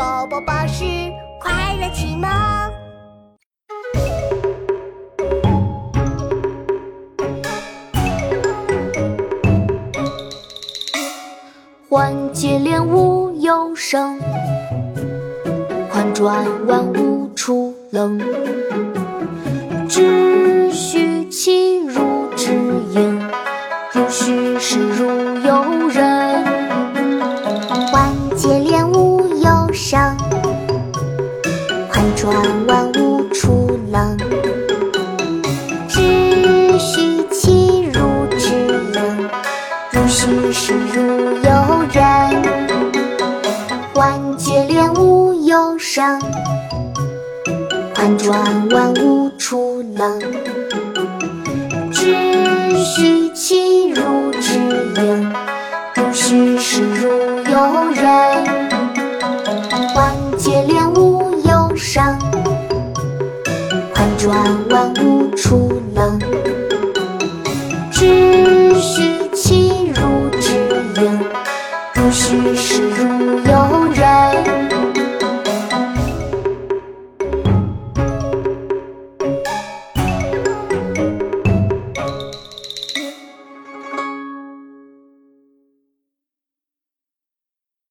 宝宝巴士快乐启蒙。缓解练无有声，缓转万物出冷。只需其如之应，如虚实如有人。有声，缓转万物出冷。秩序其如之应，如虚实如有人。缓解练无有声，缓转万物出冷。秩序其如之应，如虚实如转弯无处能。知须其如之应如虚实如有